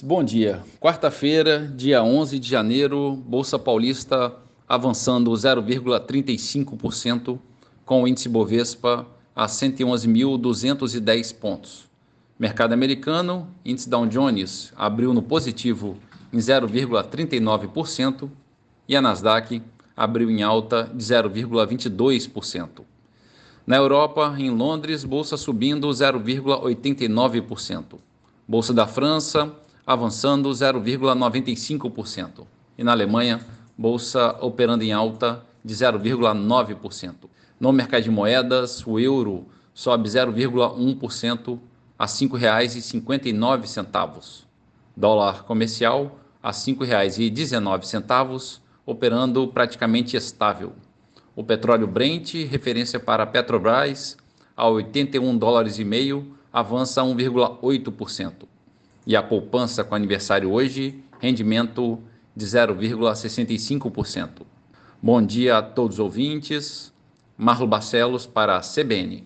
Bom dia. Quarta-feira, dia 11 de janeiro, Bolsa Paulista avançando 0,35%, com o índice Bovespa a 111.210 pontos. Mercado americano, índice Dow Jones abriu no positivo em 0,39% e a Nasdaq abriu em alta de 0,22%. Na Europa, em Londres, bolsa subindo 0,89%. Bolsa da França avançando 0,95%. E na Alemanha, bolsa operando em alta de 0,9%. No mercado de moedas, o euro sobe 0,1% a R$ 5,59. Dólar comercial a R$ 5,19, operando praticamente estável. O petróleo Brent, referência para a Petrobras, a 81 dólares e meio, avança 1,8% e a poupança com aniversário hoje, rendimento de 0,65%. Bom dia a todos os ouvintes. Marlo Barcelos para a CBN.